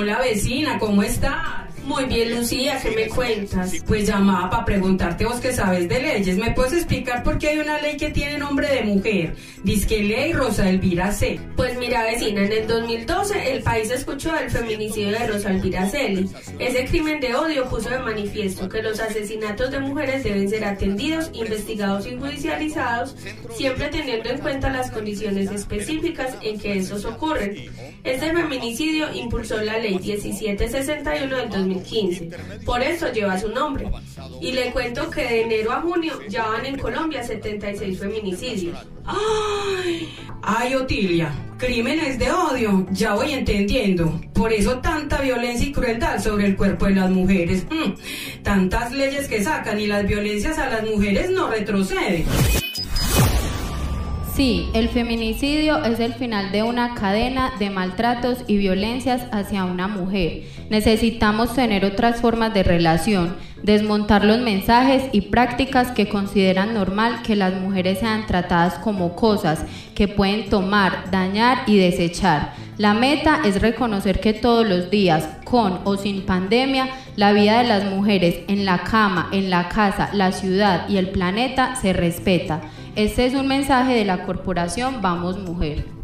Hola vecina, ¿cómo estás? Muy bien, Lucía, ¿qué me cuentas? Pues llamaba para preguntarte vos que sabes de leyes. ¿Me puedes explicar por qué hay una ley que tiene nombre de mujer? Disque ley Rosa Elvira C. Pues mira, vecina, en el 2012 el país escuchó el feminicidio de Rosa Elvira Celi. Ese crimen de odio puso de manifiesto que los asesinatos de mujeres deben ser atendidos, investigados y judicializados, siempre teniendo en cuenta las condiciones específicas en que estos ocurren. Este feminicidio impulsó la ley 1761 del 2015. Por eso lleva su nombre. Y le cuento que de enero a junio ya van en Colombia 76 feminicidios. ¡Ay! ¡Ay, Otilia! Crímenes de odio, ya voy entendiendo. Por eso tanta violencia y crueldad sobre el cuerpo de las mujeres. Mm, tantas leyes que sacan y las violencias a las mujeres no retroceden. Sí, el feminicidio es el final de una cadena de maltratos y violencias hacia una mujer. Necesitamos tener otras formas de relación, desmontar los mensajes y prácticas que consideran normal que las mujeres sean tratadas como cosas que pueden tomar, dañar y desechar. La meta es reconocer que todos los días, con o sin pandemia, la vida de las mujeres en la cama, en la casa, la ciudad y el planeta se respeta. Este es un mensaje de la corporación Vamos Mujer.